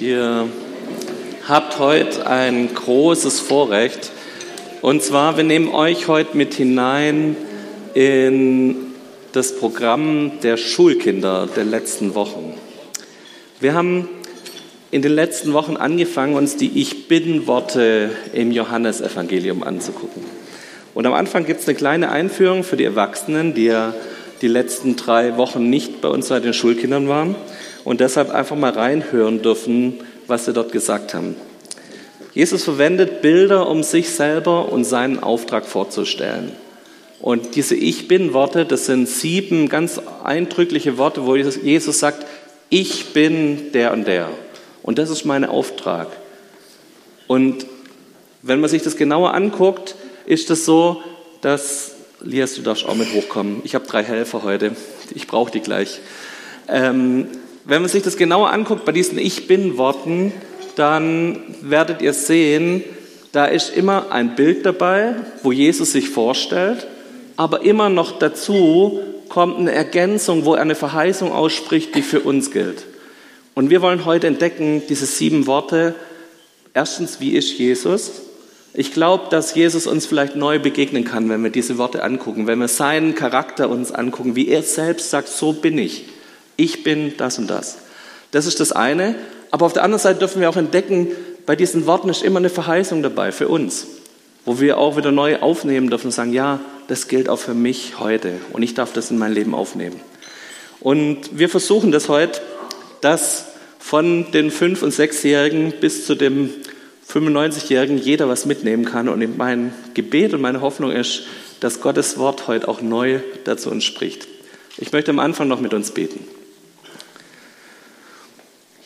Ihr habt heute ein großes Vorrecht. Und zwar, wir nehmen euch heute mit hinein in das Programm der Schulkinder der letzten Wochen. Wir haben in den letzten Wochen angefangen, uns die Ich Bin-Worte im Johannesevangelium anzugucken. Und am Anfang gibt es eine kleine Einführung für die Erwachsenen, die ja die letzten drei Wochen nicht bei uns bei den Schulkindern waren und deshalb einfach mal reinhören dürfen, was sie dort gesagt haben. Jesus verwendet Bilder, um sich selber und seinen Auftrag vorzustellen. Und diese Ich bin-Worte, das sind sieben ganz eindrückliche Worte, wo Jesus sagt, ich bin der und der. Und das ist mein Auftrag. Und wenn man sich das genauer anguckt, ist es das so, dass, Lias, du darfst auch mit hochkommen. Ich habe drei Helfer heute. Ich brauche die gleich. Ähm, wenn man sich das genauer anguckt bei diesen Ich bin-Worten, dann werdet ihr sehen, da ist immer ein Bild dabei, wo Jesus sich vorstellt, aber immer noch dazu kommt eine Ergänzung, wo er eine Verheißung ausspricht, die für uns gilt. Und wir wollen heute entdecken, diese sieben Worte. Erstens, wie ist Jesus? Ich glaube, dass Jesus uns vielleicht neu begegnen kann, wenn wir diese Worte angucken, wenn wir seinen Charakter uns angucken, wie er selbst sagt, so bin ich. Ich bin das und das. Das ist das eine. Aber auf der anderen Seite dürfen wir auch entdecken, bei diesen Worten ist immer eine Verheißung dabei für uns, wo wir auch wieder neu aufnehmen dürfen und sagen, ja, das gilt auch für mich heute und ich darf das in mein Leben aufnehmen. Und wir versuchen das heute, dass von den Fünf- und Sechsjährigen bis zu dem 95-Jährigen jeder was mitnehmen kann. Und mein Gebet und meine Hoffnung ist, dass Gottes Wort heute auch neu dazu uns spricht. Ich möchte am Anfang noch mit uns beten.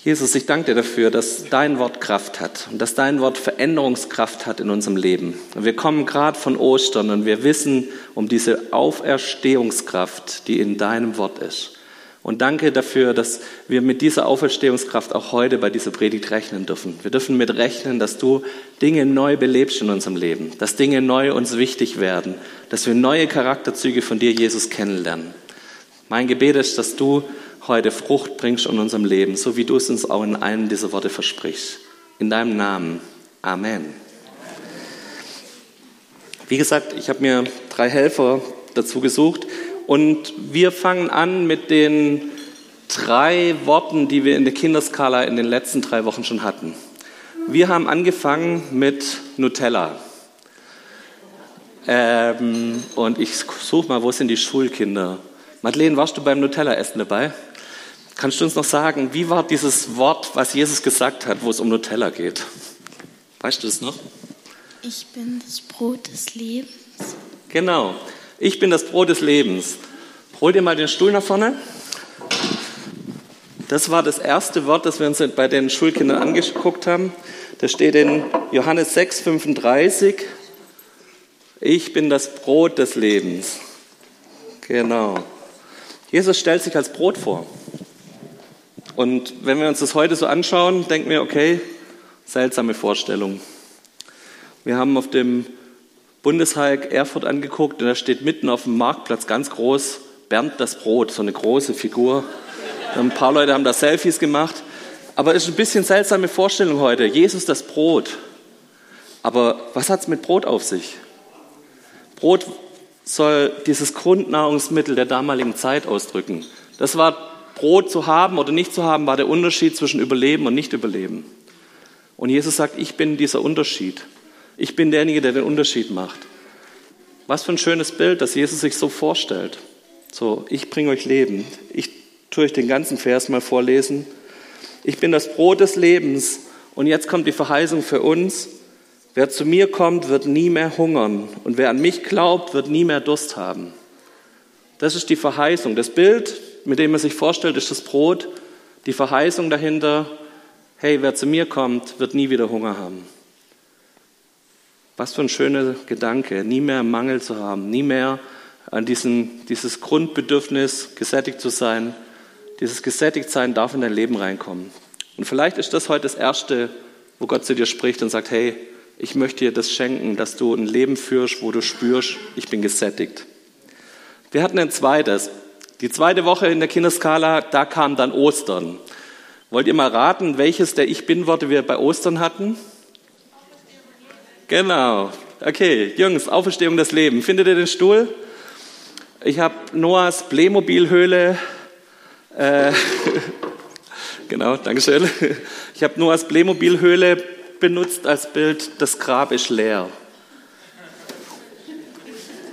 Jesus, ich danke dir dafür, dass dein Wort Kraft hat und dass dein Wort Veränderungskraft hat in unserem Leben. Wir kommen gerade von Ostern und wir wissen um diese Auferstehungskraft, die in deinem Wort ist. Und danke dafür, dass wir mit dieser Auferstehungskraft auch heute bei dieser Predigt rechnen dürfen. Wir dürfen mit rechnen, dass du Dinge neu belebst in unserem Leben, dass Dinge neu uns wichtig werden, dass wir neue Charakterzüge von dir, Jesus, kennenlernen. Mein Gebet ist, dass du heute Frucht bringst in unserem Leben, so wie du es uns auch in einem dieser Worte versprichst. In deinem Namen. Amen. Wie gesagt, ich habe mir drei Helfer dazu gesucht und wir fangen an mit den drei Worten, die wir in der Kinderskala in den letzten drei Wochen schon hatten. Wir haben angefangen mit Nutella. Ähm, und ich suche mal, wo sind die Schulkinder? Madeleine, warst du beim Nutella-Essen dabei? Kannst du uns noch sagen, wie war dieses Wort, was Jesus gesagt hat, wo es um Nutella geht? Weißt du es noch? Ich bin das Brot des Lebens. Genau, ich bin das Brot des Lebens. Hol dir mal den Stuhl nach vorne. Das war das erste Wort, das wir uns bei den Schulkindern angeguckt haben. Das steht in Johannes 6, 35. Ich bin das Brot des Lebens. Genau. Jesus stellt sich als Brot vor. Und wenn wir uns das heute so anschauen, denken wir, okay, seltsame Vorstellung. Wir haben auf dem Bundeshike Erfurt angeguckt und da steht mitten auf dem Marktplatz ganz groß Bernd das Brot, so eine große Figur. Ein paar Leute haben da Selfies gemacht. Aber es ist ein bisschen seltsame Vorstellung heute. Jesus das Brot. Aber was hat es mit Brot auf sich? Brot soll dieses Grundnahrungsmittel der damaligen Zeit ausdrücken. Das war Brot zu haben oder nicht zu haben, war der Unterschied zwischen Überleben und Nicht-Überleben. Und Jesus sagt, ich bin dieser Unterschied. Ich bin derjenige, der den Unterschied macht. Was für ein schönes Bild, dass Jesus sich so vorstellt. So, ich bringe euch Leben. Ich tue euch den ganzen Vers mal vorlesen. Ich bin das Brot des Lebens. Und jetzt kommt die Verheißung für uns. Wer zu mir kommt, wird nie mehr hungern. Und wer an mich glaubt, wird nie mehr Durst haben. Das ist die Verheißung. Das Bild, mit dem man sich vorstellt, ist das Brot. Die Verheißung dahinter, hey, wer zu mir kommt, wird nie wieder Hunger haben. Was für ein schöner Gedanke, nie mehr Mangel zu haben, nie mehr an diesen, dieses Grundbedürfnis, gesättigt zu sein. Dieses Gesättigtsein darf in dein Leben reinkommen. Und vielleicht ist das heute das Erste, wo Gott zu dir spricht und sagt, hey, ich möchte dir das schenken, dass du ein Leben führst, wo du spürst, ich bin gesättigt. Wir hatten ein zweites. Die zweite Woche in der Kinderskala, da kam dann Ostern. Wollt ihr mal raten, welches der Ich Bin-Worte wir bei Ostern hatten? Genau. Okay, Jungs, Auferstehung des Lebens. Findet ihr den Stuhl? Ich habe Noahs Playmobil-Höhle. Äh, genau, Dankeschön. Ich habe Noahs Playmobil-Höhle benutzt als Bild. Das Grab ist leer.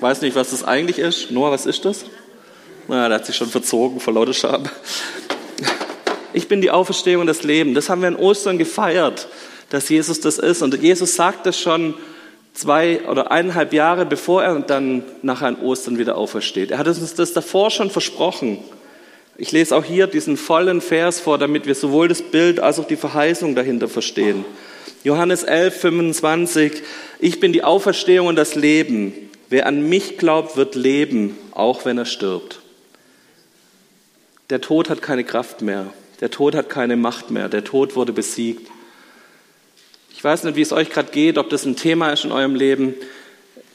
Weiß nicht, was das eigentlich ist. Noah, was ist das? Na, der hat sich schon verzogen vor lauter Scham. Ich bin die Auferstehung und das Leben. Das haben wir in Ostern gefeiert, dass Jesus das ist. Und Jesus sagt das schon zwei oder eineinhalb Jahre, bevor er dann nachher an Ostern wieder aufersteht. Er hat uns das davor schon versprochen. Ich lese auch hier diesen vollen Vers vor, damit wir sowohl das Bild als auch die Verheißung dahinter verstehen. Johannes 11, 25. Ich bin die Auferstehung und das Leben. Wer an mich glaubt, wird leben, auch wenn er stirbt. Der Tod hat keine Kraft mehr. Der Tod hat keine Macht mehr. Der Tod wurde besiegt. Ich weiß nicht, wie es euch gerade geht, ob das ein Thema ist in eurem Leben.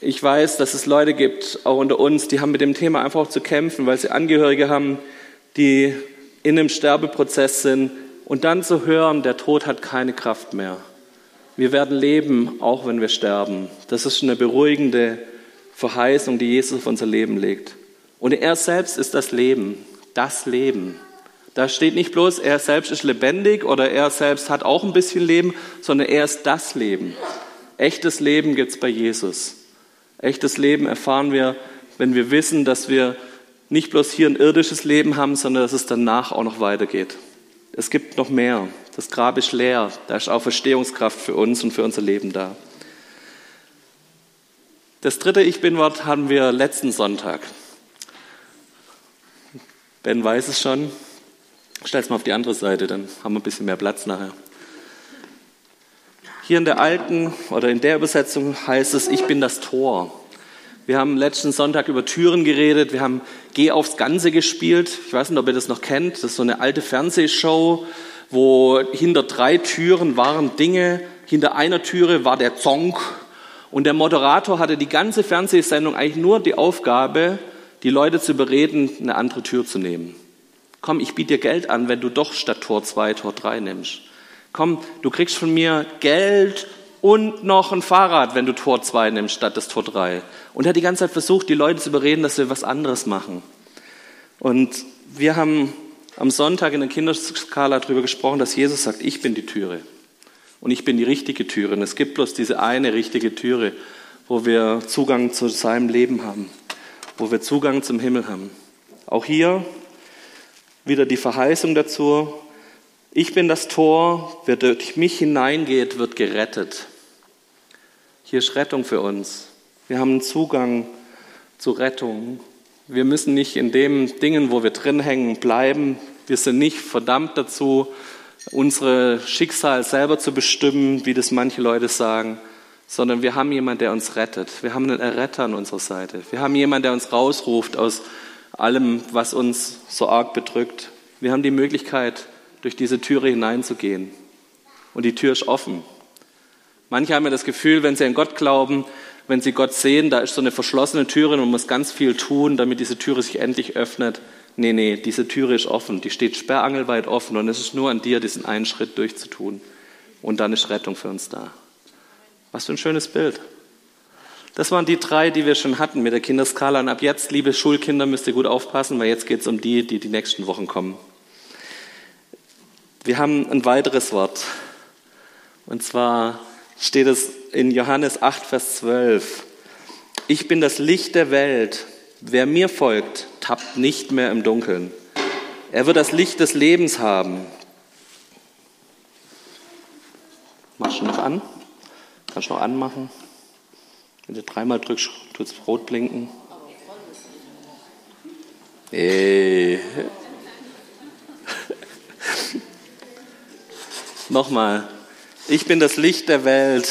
Ich weiß, dass es Leute gibt, auch unter uns, die haben mit dem Thema einfach auch zu kämpfen, weil sie Angehörige haben, die in einem Sterbeprozess sind. Und dann zu hören, der Tod hat keine Kraft mehr. Wir werden leben, auch wenn wir sterben. Das ist eine beruhigende Verheißung, die Jesus auf unser Leben legt. Und er selbst ist das Leben das Leben. Da steht nicht bloß, er selbst ist lebendig oder er selbst hat auch ein bisschen Leben, sondern er ist das Leben. Echtes Leben gibt es bei Jesus. Echtes Leben erfahren wir, wenn wir wissen, dass wir nicht bloß hier ein irdisches Leben haben, sondern dass es danach auch noch weitergeht. Es gibt noch mehr. Das Grab ist leer. Da ist auch Verstehungskraft für uns und für unser Leben da. Das dritte Ich Bin-Wort haben wir letzten Sonntag. Ben weiß es schon. Stell es mal auf die andere Seite, dann haben wir ein bisschen mehr Platz nachher. Hier in der alten oder in der Übersetzung heißt es, ich bin das Tor. Wir haben letzten Sonntag über Türen geredet, wir haben Geh aufs Ganze gespielt. Ich weiß nicht, ob ihr das noch kennt. Das ist so eine alte Fernsehshow, wo hinter drei Türen waren Dinge. Hinter einer Türe war der Zonk. Und der Moderator hatte die ganze Fernsehsendung eigentlich nur die Aufgabe, die Leute zu bereden, eine andere Tür zu nehmen. Komm, ich biete dir Geld an, wenn du doch statt Tor 2 Tor 3 nimmst. Komm, du kriegst von mir Geld und noch ein Fahrrad, wenn du Tor 2 nimmst statt das Tor 3. Und er hat die ganze Zeit versucht, die Leute zu überreden, dass wir was anderes machen. Und wir haben am Sonntag in der Kinderskala darüber gesprochen, dass Jesus sagt, ich bin die Türe. Und ich bin die richtige Türe. Und es gibt bloß diese eine richtige Türe, wo wir Zugang zu seinem Leben haben wo wir Zugang zum Himmel haben. Auch hier wieder die Verheißung dazu. Ich bin das Tor, wer durch mich hineingeht, wird gerettet. Hier ist Rettung für uns. Wir haben Zugang zu Rettung. Wir müssen nicht in den Dingen, wo wir drin hängen, bleiben. Wir sind nicht verdammt dazu, unsere Schicksal selber zu bestimmen, wie das manche Leute sagen, sondern wir haben jemanden, der uns rettet. Wir haben einen Erretter an unserer Seite. Wir haben jemanden, der uns rausruft aus allem, was uns so arg bedrückt. Wir haben die Möglichkeit, durch diese Türe hineinzugehen. Und die Tür ist offen. Manche haben ja das Gefühl, wenn sie an Gott glauben, wenn sie Gott sehen, da ist so eine verschlossene Türe und man muss ganz viel tun, damit diese Türe sich endlich öffnet. Nee, nee, diese Türe ist offen. Die steht sperrangelweit offen und es ist nur an dir, diesen einen Schritt durchzutun. Und dann ist Rettung für uns da. Was für ein schönes Bild. Das waren die drei, die wir schon hatten mit der Kinderskala. Und ab jetzt, liebe Schulkinder, müsst ihr gut aufpassen, weil jetzt geht es um die, die die nächsten Wochen kommen. Wir haben ein weiteres Wort. Und zwar steht es in Johannes 8, Vers 12. Ich bin das Licht der Welt. Wer mir folgt, tappt nicht mehr im Dunkeln. Er wird das Licht des Lebens haben. Machst du noch an? Kannst du noch anmachen? Wenn du dreimal drückst, tut es rot blinken. Nee. Nochmal. Ich bin das Licht der Welt.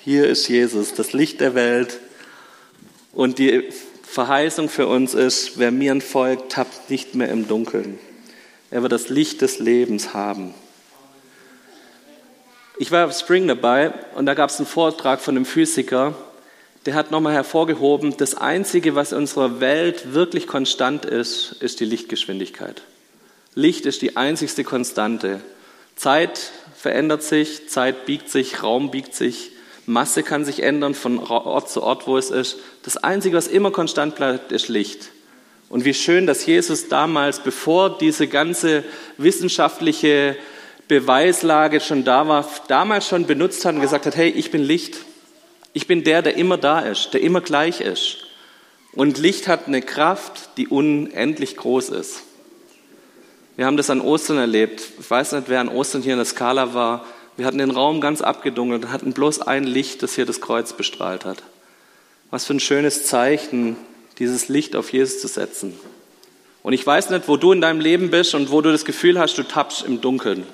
Hier ist Jesus, das Licht der Welt. Und die Verheißung für uns ist, wer mir folgt, tappt nicht mehr im Dunkeln. Er wird das Licht des Lebens haben. Ich war auf Spring dabei und da gab es einen Vortrag von einem Physiker, der hat nochmal hervorgehoben, das Einzige, was in unserer Welt wirklich konstant ist, ist die Lichtgeschwindigkeit. Licht ist die einzigste Konstante. Zeit verändert sich, Zeit biegt sich, Raum biegt sich, Masse kann sich ändern von Ort zu Ort, wo es ist. Das Einzige, was immer konstant bleibt, ist Licht. Und wie schön, dass Jesus damals, bevor diese ganze wissenschaftliche Beweislage schon da war, damals schon benutzt hat und gesagt hat, hey, ich bin Licht. Ich bin der, der immer da ist, der immer gleich ist. Und Licht hat eine Kraft, die unendlich groß ist. Wir haben das an Ostern erlebt. Ich weiß nicht, wer an Ostern hier in der Skala war. Wir hatten den Raum ganz abgedunkelt und hatten bloß ein Licht, das hier das Kreuz bestrahlt hat. Was für ein schönes Zeichen, dieses Licht auf Jesus zu setzen. Und ich weiß nicht, wo du in deinem Leben bist und wo du das Gefühl hast, du tappst im Dunkeln.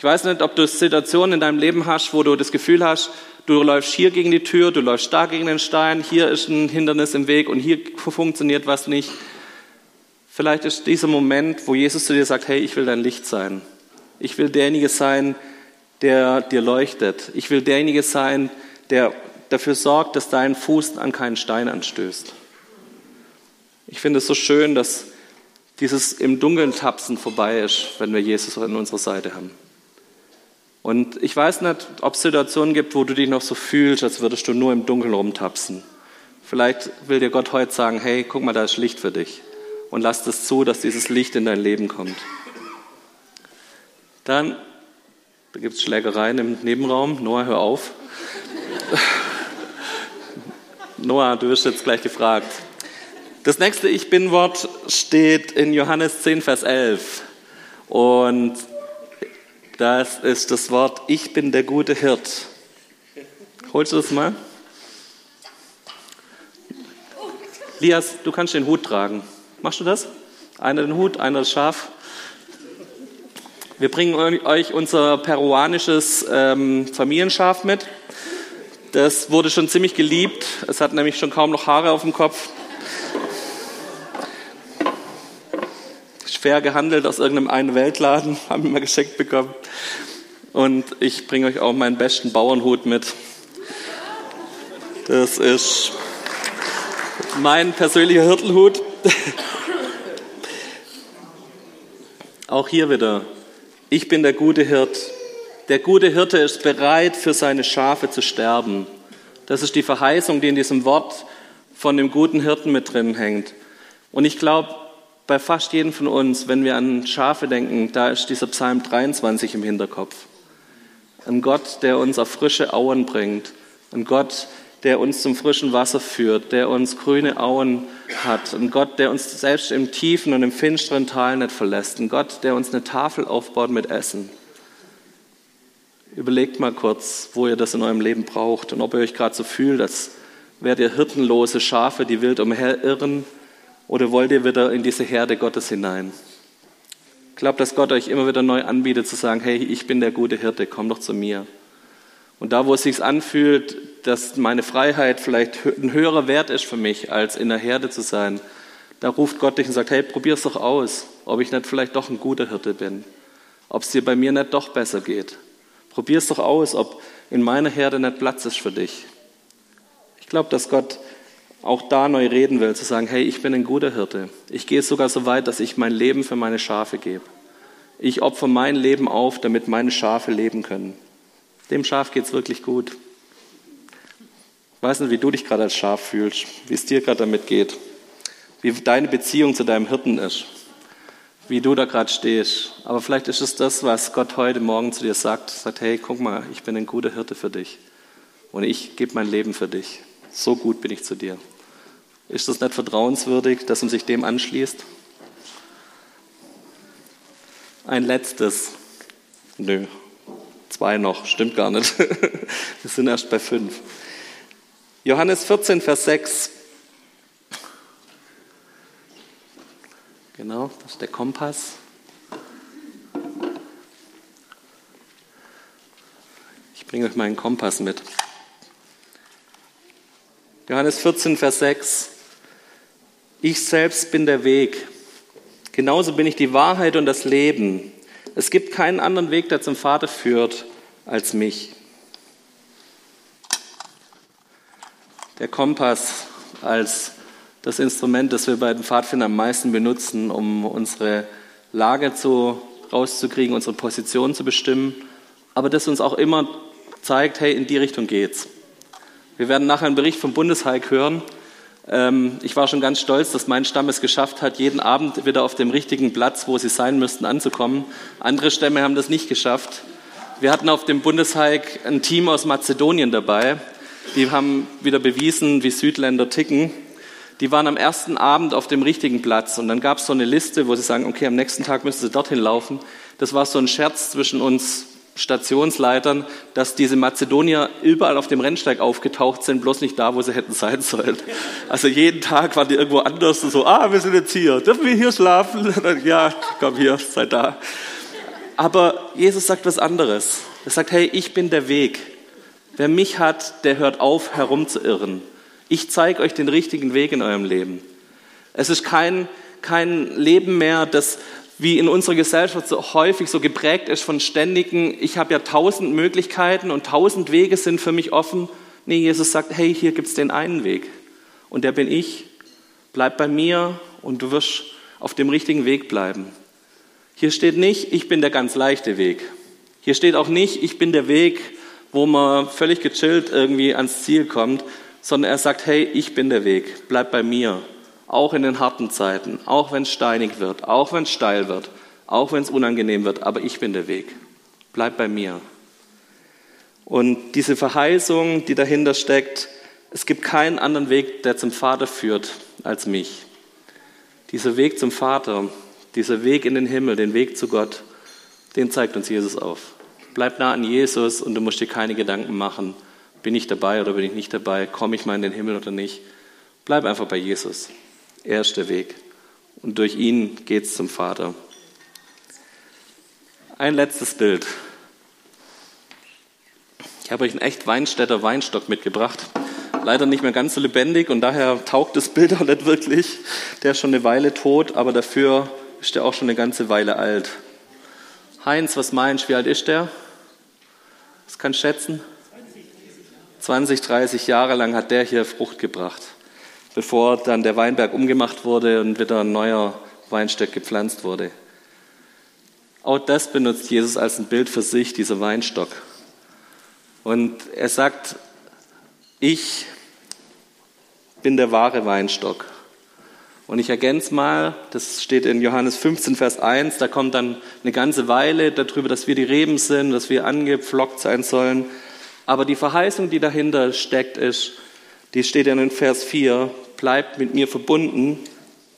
Ich weiß nicht, ob du Situationen in deinem Leben hast, wo du das Gefühl hast, du läufst hier gegen die Tür, du läufst da gegen den Stein, hier ist ein Hindernis im Weg und hier funktioniert was nicht. Vielleicht ist dieser Moment, wo Jesus zu dir sagt, hey, ich will dein Licht sein. Ich will derjenige sein, der dir leuchtet. Ich will derjenige sein, der dafür sorgt, dass dein Fuß an keinen Stein anstößt. Ich finde es so schön, dass dieses im Dunkeln tapsen vorbei ist, wenn wir Jesus an unserer Seite haben. Und ich weiß nicht, ob es Situationen gibt, wo du dich noch so fühlst, als würdest du nur im Dunkeln rumtapsen. Vielleicht will dir Gott heute sagen, hey, guck mal, da ist Licht für dich. Und lass es zu, dass dieses Licht in dein Leben kommt. Dann, da gibt es Schlägereien im Nebenraum. Noah, hör auf. Noah, du wirst jetzt gleich gefragt. Das nächste Ich Bin-Wort steht in Johannes 10, Vers 11. Und das ist das Wort, ich bin der gute Hirt. Holst du das mal? Lias, du kannst den Hut tragen. Machst du das? Einer den Hut, einer das Schaf. Wir bringen euch unser peruanisches ähm, Familienschaf mit. Das wurde schon ziemlich geliebt. Es hat nämlich schon kaum noch Haare auf dem Kopf. Fair gehandelt aus irgendeinem einen Weltladen, haben wir mal geschenkt bekommen. Und ich bringe euch auch meinen besten Bauernhut mit. Das ist mein persönlicher Hirtelhut. Auch hier wieder. Ich bin der gute Hirt. Der gute Hirte ist bereit, für seine Schafe zu sterben. Das ist die Verheißung, die in diesem Wort von dem guten Hirten mit drin hängt. Und ich glaube, bei fast jedem von uns, wenn wir an Schafe denken, da ist dieser Psalm 23 im Hinterkopf. Ein Gott, der uns auf frische Auen bringt. Ein Gott, der uns zum frischen Wasser führt, der uns grüne Auen hat. Ein Gott, der uns selbst im tiefen und im finsteren Tal nicht verlässt. Ein Gott, der uns eine Tafel aufbaut mit Essen. Überlegt mal kurz, wo ihr das in eurem Leben braucht und ob ihr euch gerade so fühlt, als wärt ihr hirtenlose Schafe, die wild umherirren oder wollt ihr wieder in diese Herde Gottes hinein? Ich glaube, dass Gott euch immer wieder neu anbietet, zu sagen, hey, ich bin der gute Hirte, komm doch zu mir. Und da, wo es sich anfühlt, dass meine Freiheit vielleicht ein höherer Wert ist für mich, als in der Herde zu sein, da ruft Gott dich und sagt, hey, probier's doch aus, ob ich nicht vielleicht doch ein guter Hirte bin, ob es dir bei mir nicht doch besser geht. Probier's doch aus, ob in meiner Herde nicht Platz ist für dich. Ich glaube, dass Gott auch da neu reden will, zu sagen, hey, ich bin ein guter Hirte. Ich gehe sogar so weit, dass ich mein Leben für meine Schafe gebe. Ich opfer mein Leben auf, damit meine Schafe leben können. Dem Schaf geht es wirklich gut. Ich weiß nicht, wie du dich gerade als Schaf fühlst, wie es dir gerade damit geht, wie deine Beziehung zu deinem Hirten ist, wie du da gerade stehst. Aber vielleicht ist es das, was Gott heute Morgen zu dir sagt. Sagt, hey, guck mal, ich bin ein guter Hirte für dich und ich gebe mein Leben für dich. So gut bin ich zu dir. Ist das nicht vertrauenswürdig, dass man sich dem anschließt? Ein letztes. Nö, zwei noch, stimmt gar nicht. Wir sind erst bei fünf. Johannes 14, Vers 6. Genau, das ist der Kompass. Ich bringe euch meinen Kompass mit. Johannes 14, Vers 6. Ich selbst bin der Weg. Genauso bin ich die Wahrheit und das Leben. Es gibt keinen anderen Weg, der zum Vater führt, als mich. Der Kompass als das Instrument, das wir bei den Pfadfindern am meisten benutzen, um unsere Lage zu, rauszukriegen, unsere Position zu bestimmen, aber das uns auch immer zeigt, hey, in die Richtung geht's. Wir werden nachher einen Bericht vom Bundesheik hören. Ähm, ich war schon ganz stolz, dass mein Stamm es geschafft hat, jeden Abend wieder auf dem richtigen Platz, wo sie sein müssten, anzukommen. Andere Stämme haben das nicht geschafft. Wir hatten auf dem Bundesheik ein Team aus Mazedonien dabei. Die haben wieder bewiesen, wie Südländer ticken. Die waren am ersten Abend auf dem richtigen Platz und dann gab es so eine Liste, wo sie sagen, okay, am nächsten Tag müssen sie dorthin laufen. Das war so ein Scherz zwischen uns Stationsleitern, dass diese Mazedonier überall auf dem Rennsteig aufgetaucht sind, bloß nicht da, wo sie hätten sein sollen. Also jeden Tag waren die irgendwo anders und so, ah, wir sind jetzt hier, dürfen wir hier schlafen? ja, komm hier, sei da. Aber Jesus sagt was anderes. Er sagt, hey, ich bin der Weg. Wer mich hat, der hört auf, herumzuirren. Ich zeige euch den richtigen Weg in eurem Leben. Es ist kein, kein Leben mehr, das wie in unserer Gesellschaft so häufig so geprägt ist von ständigen, ich habe ja tausend Möglichkeiten und tausend Wege sind für mich offen. Nee, Jesus sagt, hey, hier gibt es den einen Weg und der bin ich. Bleib bei mir und du wirst auf dem richtigen Weg bleiben. Hier steht nicht, ich bin der ganz leichte Weg. Hier steht auch nicht, ich bin der Weg, wo man völlig gechillt irgendwie ans Ziel kommt, sondern er sagt, hey, ich bin der Weg, bleib bei mir auch in den harten Zeiten, auch wenn es steinig wird, auch wenn es steil wird, auch wenn es unangenehm wird, aber ich bin der Weg. Bleib bei mir. Und diese Verheißung, die dahinter steckt, es gibt keinen anderen Weg, der zum Vater führt, als mich. Dieser Weg zum Vater, dieser Weg in den Himmel, den Weg zu Gott, den zeigt uns Jesus auf. Bleib nah an Jesus und du musst dir keine Gedanken machen, bin ich dabei oder bin ich nicht dabei, komme ich mal in den Himmel oder nicht. Bleib einfach bei Jesus. Er ist der Weg. Und durch ihn geht es zum Vater. Ein letztes Bild. Ich habe euch einen echt Weinstädter Weinstock mitgebracht. Leider nicht mehr ganz so lebendig und daher taugt das Bild auch nicht wirklich. Der ist schon eine Weile tot, aber dafür ist der auch schon eine ganze Weile alt. Heinz, was meinst du, wie alt ist der? Was kannst du schätzen? 20, 30 Jahre lang hat der hier Frucht gebracht bevor dann der Weinberg umgemacht wurde und wieder ein neuer Weinstock gepflanzt wurde. Auch das benutzt Jesus als ein Bild für sich, dieser Weinstock. Und er sagt, ich bin der wahre Weinstock. Und ich ergänze mal, das steht in Johannes 15, Vers 1, da kommt dann eine ganze Weile darüber, dass wir die Reben sind, dass wir angepflockt sein sollen. Aber die Verheißung, die dahinter steckt, ist, die steht ja in Vers 4, bleibt mit mir verbunden,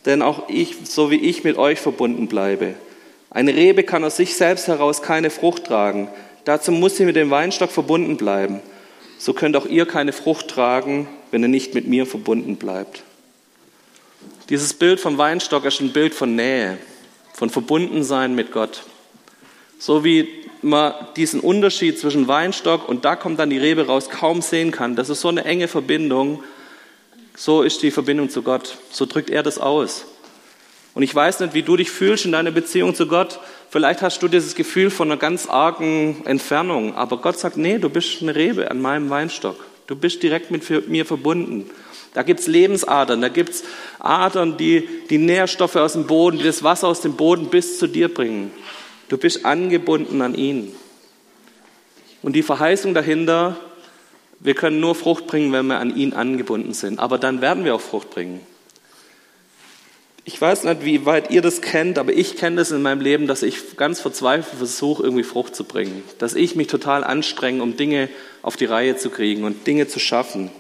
denn auch ich, so wie ich mit euch verbunden bleibe. Eine Rebe kann aus sich selbst heraus keine Frucht tragen. Dazu muss sie mit dem Weinstock verbunden bleiben. So könnt auch ihr keine Frucht tragen, wenn ihr nicht mit mir verbunden bleibt. Dieses Bild vom Weinstock ist ein Bild von Nähe, von Verbundensein mit Gott. So wie man diesen Unterschied zwischen Weinstock und da kommt dann die Rebe raus kaum sehen kann. Das ist so eine enge Verbindung. So ist die Verbindung zu Gott. So drückt er das aus. Und ich weiß nicht, wie du dich fühlst in deiner Beziehung zu Gott. Vielleicht hast du dieses Gefühl von einer ganz argen Entfernung. Aber Gott sagt, nee, du bist eine Rebe an meinem Weinstock. Du bist direkt mit mir verbunden. Da gibt's Lebensadern, da gibt's Adern, die die Nährstoffe aus dem Boden, die das Wasser aus dem Boden bis zu dir bringen. Du bist angebunden an ihn. Und die Verheißung dahinter, wir können nur Frucht bringen, wenn wir an ihn angebunden sind. Aber dann werden wir auch Frucht bringen. Ich weiß nicht, wie weit ihr das kennt, aber ich kenne das in meinem Leben, dass ich ganz verzweifelt versuche, irgendwie Frucht zu bringen. Dass ich mich total anstrenge, um Dinge auf die Reihe zu kriegen und Dinge zu schaffen.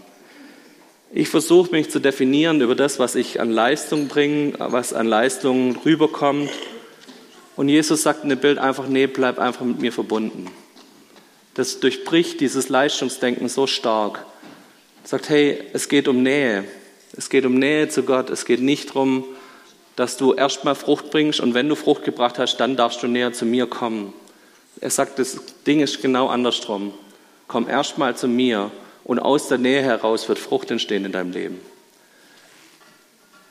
Ich versuche mich zu definieren über das, was ich an Leistung bringe, was an Leistung rüberkommt und Jesus sagt in dem Bild einfach, nee, bleib einfach mit mir verbunden. Das durchbricht dieses Leistungsdenken so stark. Sagt, hey, es geht um Nähe. Es geht um Nähe zu Gott. Es geht nicht darum, dass du erstmal Frucht bringst und wenn du Frucht gebracht hast, dann darfst du näher zu mir kommen. Er sagt, das Ding ist genau andersrum. Komm erstmal zu mir und aus der Nähe heraus wird Frucht entstehen in deinem Leben.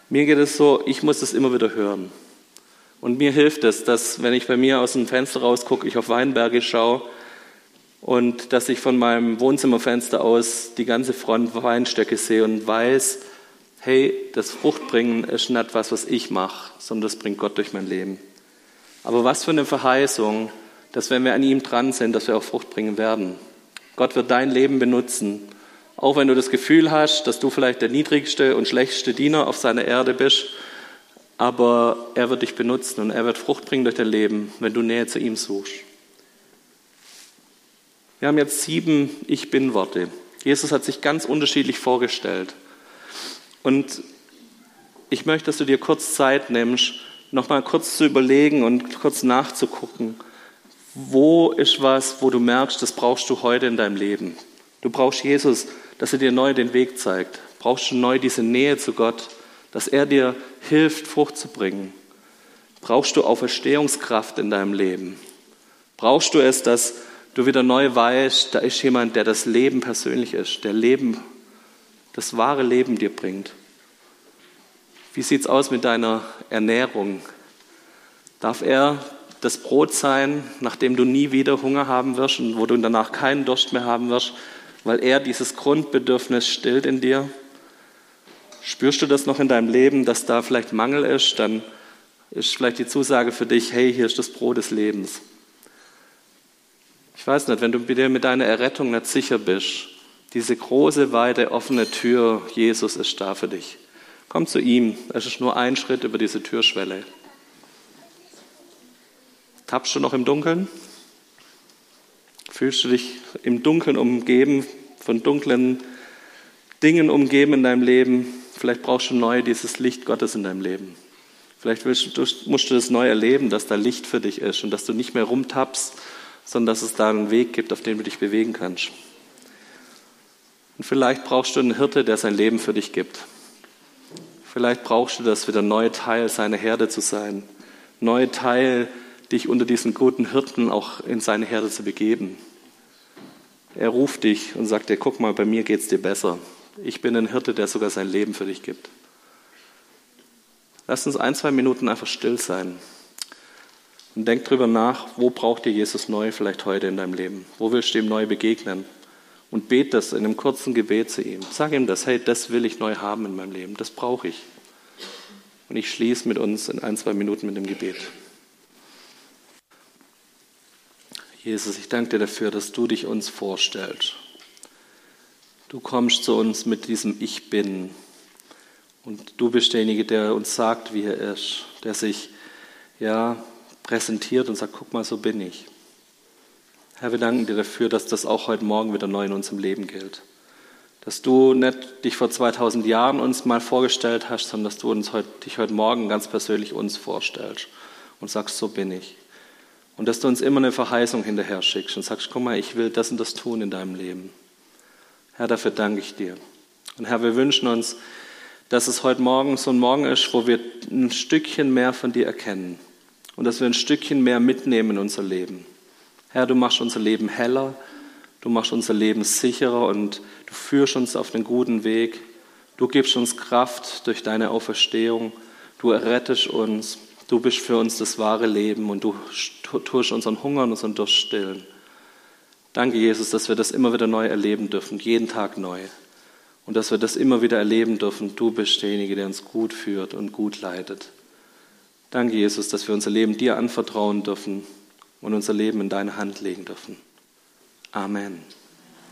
Mir geht es so, ich muss es immer wieder hören. Und mir hilft es, dass wenn ich bei mir aus dem Fenster rausgucke, ich auf Weinberge schaue und dass ich von meinem Wohnzimmerfenster aus die ganze Front Weinstöcke sehe und weiß, hey, das Fruchtbringen ist nicht was, was ich mache, sondern das bringt Gott durch mein Leben. Aber was für eine Verheißung, dass wenn wir an ihm dran sind, dass wir auch Frucht bringen werden. Gott wird dein Leben benutzen. Auch wenn du das Gefühl hast, dass du vielleicht der niedrigste und schlechteste Diener auf seiner Erde bist, aber er wird dich benutzen und er wird Frucht bringen durch dein Leben, wenn du Nähe zu ihm suchst. Wir haben jetzt sieben Ich bin Worte. Jesus hat sich ganz unterschiedlich vorgestellt. Und ich möchte, dass du dir kurz Zeit nimmst, nochmal kurz zu überlegen und kurz nachzugucken, wo ist was, wo du merkst, das brauchst du heute in deinem Leben. Du brauchst Jesus, dass er dir neu den Weg zeigt. Brauchst du neu diese Nähe zu Gott, dass er dir hilft, Frucht zu bringen. Brauchst du Auferstehungskraft in deinem Leben? Brauchst du es, dass du wieder neu weißt, da ist jemand, der das Leben persönlich ist, der Leben, das wahre Leben dir bringt? Wie sieht es aus mit deiner Ernährung? Darf er das Brot sein, nach dem du nie wieder Hunger haben wirst und wo du danach keinen Durst mehr haben wirst, weil er dieses Grundbedürfnis stillt in dir? Spürst du das noch in deinem Leben, dass da vielleicht Mangel ist? Dann ist vielleicht die Zusage für dich, hey, hier ist das Brot des Lebens. Ich weiß nicht, wenn du dir mit deiner Errettung nicht sicher bist, diese große, weite, offene Tür, Jesus ist da für dich. Komm zu ihm, es ist nur ein Schritt über diese Türschwelle. Tappst du noch im Dunkeln? Fühlst du dich im Dunkeln umgeben, von dunklen Dingen umgeben in deinem Leben? Vielleicht brauchst du neu dieses Licht Gottes in deinem Leben. Vielleicht musst du das neu erleben, dass da Licht für dich ist und dass du nicht mehr rumtappst, sondern dass es da einen Weg gibt, auf dem du dich bewegen kannst. Und vielleicht brauchst du einen Hirte, der sein Leben für dich gibt. Vielleicht brauchst du das, wieder neu Teil seiner Herde zu sein, neu Teil dich unter diesen guten Hirten auch in seine Herde zu begeben. Er ruft dich und sagt dir, guck mal, bei mir geht es dir besser. Ich bin ein Hirte, der sogar sein Leben für dich gibt. Lass uns ein, zwei Minuten einfach still sein und denk drüber nach, wo braucht dir Jesus neu vielleicht heute in deinem Leben? Wo willst du ihm neu begegnen? Und bet das in einem kurzen Gebet zu ihm. Sag ihm das, hey, das will ich neu haben in meinem Leben, das brauche ich. Und ich schließe mit uns in ein, zwei Minuten mit dem Gebet. Jesus, ich danke dir dafür, dass du dich uns vorstellst. Du kommst zu uns mit diesem Ich bin. Und du bist derjenige, der uns sagt, wie er ist, der sich ja, präsentiert und sagt, guck mal, so bin ich. Herr, wir danken dir dafür, dass das auch heute Morgen wieder neu in unserem Leben gilt. Dass du nicht dich vor 2000 Jahren uns mal vorgestellt hast, sondern dass du uns heute, dich heute Morgen ganz persönlich uns vorstellst und sagst, so bin ich. Und dass du uns immer eine Verheißung hinterher schickst und sagst, guck mal, ich will das und das tun in deinem Leben. Herr, dafür danke ich dir. Und Herr, wir wünschen uns, dass es heute Morgen so ein Morgen ist, wo wir ein Stückchen mehr von dir erkennen und dass wir ein Stückchen mehr mitnehmen in unser Leben. Herr, du machst unser Leben heller, du machst unser Leben sicherer und du führst uns auf den guten Weg. Du gibst uns Kraft durch deine Auferstehung, du errettest uns Du bist für uns das wahre Leben und du tust unseren Hunger und unseren Durst stillen. Danke, Jesus, dass wir das immer wieder neu erleben dürfen, jeden Tag neu. Und dass wir das immer wieder erleben dürfen. Du bist derjenige, der uns gut führt und gut leitet. Danke, Jesus, dass wir unser Leben dir anvertrauen dürfen und unser Leben in deine Hand legen dürfen. Amen.